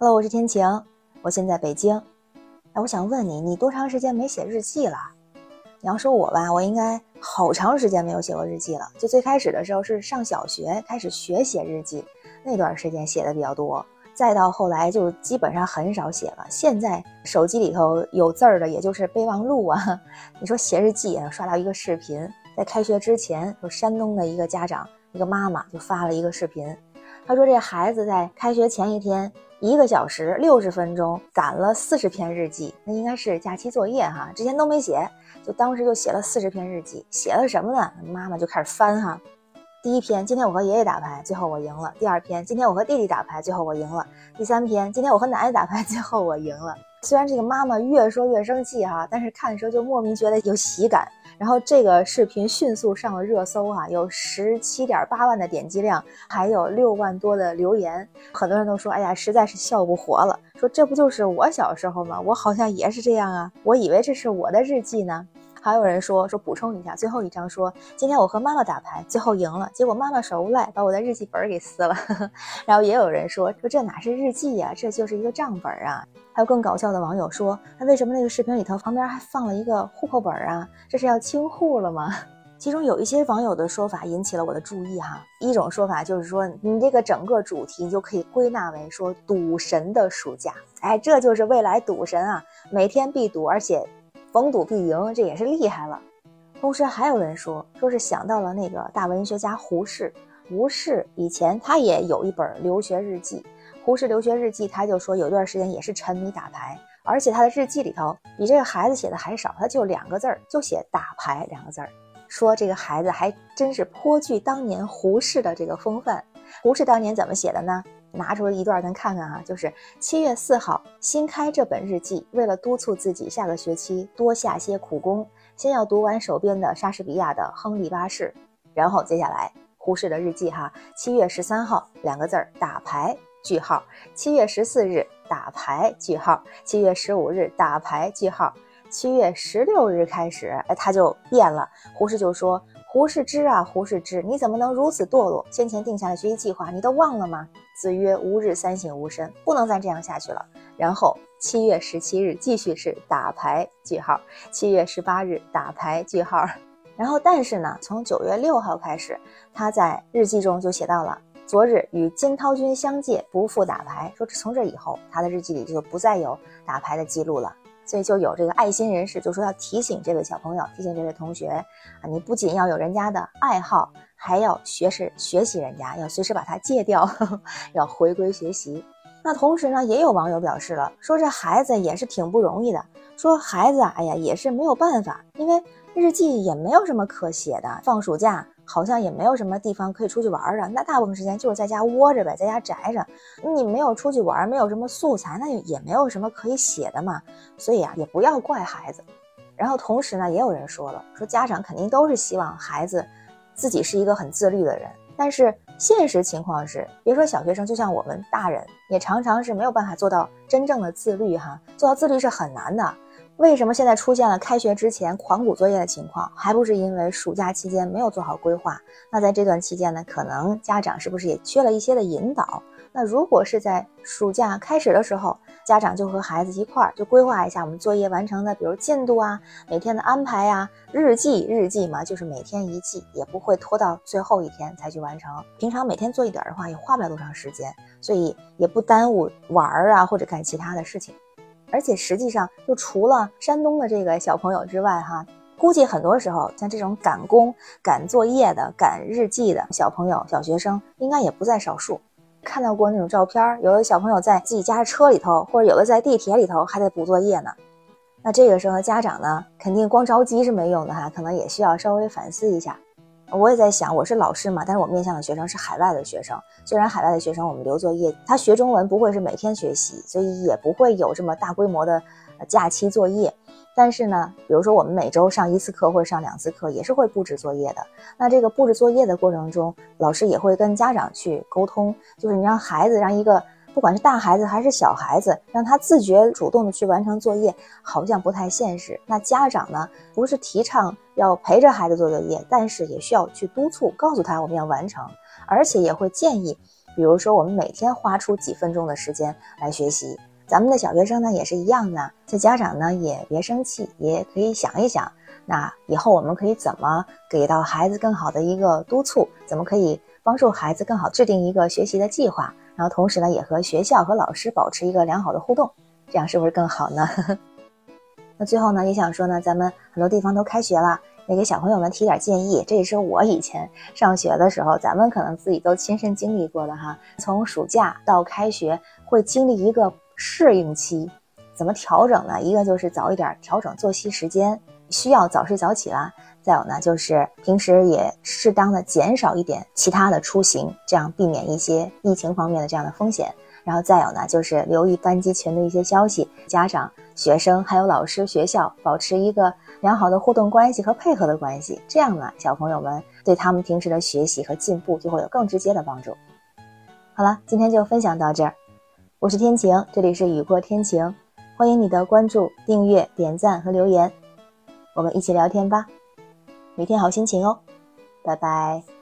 Hello，我是天晴，我现在北京。哎，我想问你，你多长时间没写日记了？你要说我吧，我应该好长时间没有写过日记了。就最开始的时候是上小学开始学写日记，那段时间写的比较多。再到后来就基本上很少写了。现在手机里头有字儿的，也就是备忘录啊。你说写日记啊，刷到一个视频，在开学之前，有山东的一个家长，一个妈妈就发了一个视频，他说这孩子在开学前一天。一个小时六十分钟攒了四十篇日记，那应该是假期作业哈，之前都没写，就当时就写了四十篇日记。写了什么呢？妈妈就开始翻哈。第一篇，今天我和爷爷打牌，最后我赢了。第二篇，今天我和弟弟打牌，最后我赢了。第三篇，今天我和奶奶打牌，最后我赢了。虽然这个妈妈越说越生气哈，但是看的时候就莫名觉得有喜感。然后这个视频迅速上了热搜哈，有十七点八万的点击量，还有六万多的留言。很多人都说，哎呀，实在是笑不活了。说这不就是我小时候吗？我好像也是这样啊，我以为这是我的日记呢。还有人说说补充一下，最后一张说今天我和妈妈打牌，最后赢了，结果妈妈耍无赖把我的日记本给撕了。然后也有人说说这哪是日记呀，这就是一个账本啊。还有更搞笑的网友说，那为什么那个视频里头旁边还放了一个户口本啊？这是要清户了吗？其中有一些网友的说法引起了我的注意哈。一种说法就是说，你这个整个主题你就可以归纳为说赌神的暑假，哎，这就是未来赌神啊，每天必赌，而且。逢赌必赢，这也是厉害了。同时还有人说，说是想到了那个大文学家胡适。胡适以前他也有一本留学日记，《胡适留学日记》，他就说有段时间也是沉迷打牌，而且他的日记里头比这个孩子写的还少，他就两个字儿，就写打牌两个字儿。说这个孩子还真是颇具当年胡适的这个风范。胡适当年怎么写的呢？拿出一段咱看看啊，就是七月四号新开这本日记，为了督促自己下个学期多下些苦功，先要读完手边的莎士比亚的《亨利八世》，然后接下来胡适的日记哈，七月十三号两个字儿打牌句号，七月十四日打牌句号，七月十五日打牌句号，七月十六日开始，哎，他就变了，胡适就说。胡适之啊，胡适之，你怎么能如此堕落？先前定下的学习计划，你都忘了吗？子曰：“吾日三省吾身，不能再这样下去了。”然后七月十七日继续是打牌句号，七月十八日打牌句号。然后但是呢，从九月六号开始，他在日记中就写到了：“昨日与金涛君相借，不复打牌。”说从这以后，他的日记里就不再有打牌的记录了。所以就有这个爱心人士就说要提醒这位小朋友，提醒这位同学啊，你不仅要有人家的爱好，还要学识学习人家，要随时把它戒掉，要回归学习。那同时呢，也有网友表示了，说这孩子也是挺不容易的，说孩子哎呀也是没有办法，因为日记也没有什么可写的，放暑假。好像也没有什么地方可以出去玩的，那大部分时间就是在家窝着呗，在家宅着。你没有出去玩，没有什么素材，那也没有什么可以写的嘛。所以啊，也不要怪孩子。然后同时呢，也有人说了，说家长肯定都是希望孩子自己是一个很自律的人，但是现实情况是，别说小学生，就像我们大人，也常常是没有办法做到真正的自律哈。做到自律是很难的。为什么现在出现了开学之前狂补作业的情况？还不是因为暑假期间没有做好规划？那在这段期间呢，可能家长是不是也缺了一些的引导？那如果是在暑假开始的时候，家长就和孩子一块儿就规划一下我们作业完成的，比如进度啊，每天的安排呀，日记日记嘛，就是每天一记，也不会拖到最后一天才去完成。平常每天做一点的话，也花不了多长时间，所以也不耽误玩儿啊或者干其他的事情。而且实际上，就除了山东的这个小朋友之外，哈，估计很多时候像这种赶工、赶作业的、赶日记的小朋友、小学生，应该也不在少数。看到过那种照片，有的小朋友在自己家的车里头，或者有的在地铁里头还在补作业呢。那这个时候，家长呢，肯定光着急是没用的哈，可能也需要稍微反思一下。我也在想，我是老师嘛，但是我面向的学生是海外的学生。虽然海外的学生我们留作业，他学中文不会是每天学习，所以也不会有这么大规模的假期作业。但是呢，比如说我们每周上一次课或者上两次课，也是会布置作业的。那这个布置作业的过程中，老师也会跟家长去沟通，就是你让孩子让一个。不管是大孩子还是小孩子，让他自觉主动的去完成作业，好像不太现实。那家长呢，不是提倡要陪着孩子做作业，但是也需要去督促，告诉他我们要完成，而且也会建议，比如说，我们每天花出几分钟的时间来学习。咱们的小学生呢也是一样的，这家长呢也别生气，也可以想一想，那以后我们可以怎么给到孩子更好的一个督促？怎么可以帮助孩子更好制定一个学习的计划？然后同时呢，也和学校和老师保持一个良好的互动，这样是不是更好呢？那最后呢，也想说呢，咱们很多地方都开学了，也给小朋友们提点建议。这也是我以前上学的时候，咱们可能自己都亲身经历过的哈。从暑假到开学，会经历一个适应期，怎么调整呢？一个就是早一点调整作息时间，需要早睡早起啦。再有呢，就是平时也适当的减少一点其他的出行，这样避免一些疫情方面的这样的风险。然后再有呢，就是留意班级群的一些消息，家长、学生还有老师、学校保持一个良好的互动关系和配合的关系，这样呢，小朋友们对他们平时的学习和进步就会有更直接的帮助。好了，今天就分享到这儿，我是天晴，这里是雨过天晴，欢迎你的关注、订阅、点赞和留言，我们一起聊天吧。每天好心情哦，拜拜。